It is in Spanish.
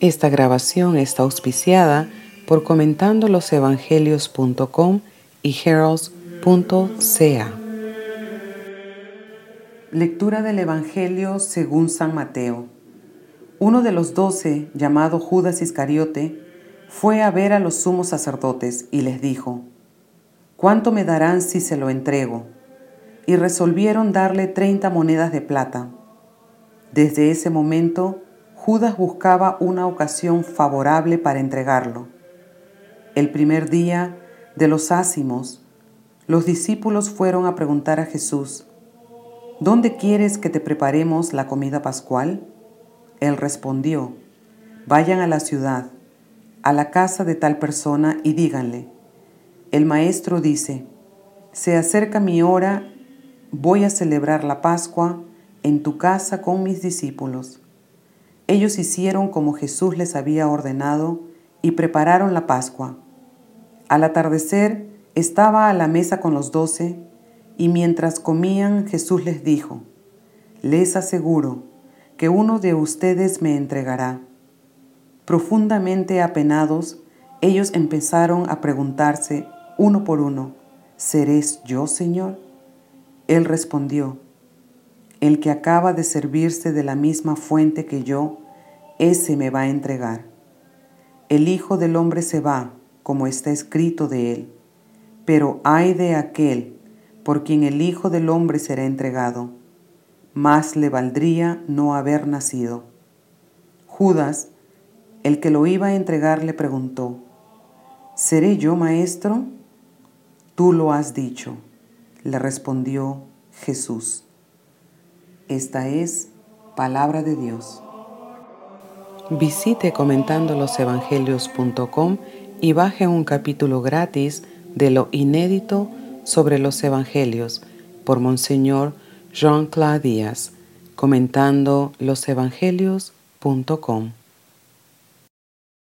Esta grabación está auspiciada por comentandolosevangelios.com y heralds.ca. Lectura del Evangelio según San Mateo. Uno de los doce, llamado Judas Iscariote, fue a ver a los sumos sacerdotes y les dijo, ¿Cuánto me darán si se lo entrego? Y resolvieron darle treinta monedas de plata. Desde ese momento, Judas buscaba una ocasión favorable para entregarlo. El primer día de los ácimos, los discípulos fueron a preguntar a Jesús, ¿Dónde quieres que te preparemos la comida pascual? Él respondió, Vayan a la ciudad, a la casa de tal persona y díganle, el maestro dice, se acerca mi hora, voy a celebrar la Pascua en tu casa con mis discípulos. Ellos hicieron como Jesús les había ordenado y prepararon la Pascua. Al atardecer estaba a la mesa con los doce y mientras comían Jesús les dijo, les aseguro que uno de ustedes me entregará. Profundamente apenados, ellos empezaron a preguntarse uno por uno, ¿Seréis yo, Señor? Él respondió, El que acaba de servirse de la misma fuente que yo, ese me va a entregar. El Hijo del Hombre se va, como está escrito de él, pero ay de aquel por quien el Hijo del Hombre será entregado. Más le valdría no haber nacido. Judas, el que lo iba a entregar, le preguntó, ¿Seré yo maestro? Tú lo has dicho, le respondió Jesús. Esta es palabra de Dios. Visite comentandolosevangelios.com y baje un capítulo gratis de lo inédito sobre los Evangelios por Monseñor Jean-Claude Díaz, comentando losevangelios.com.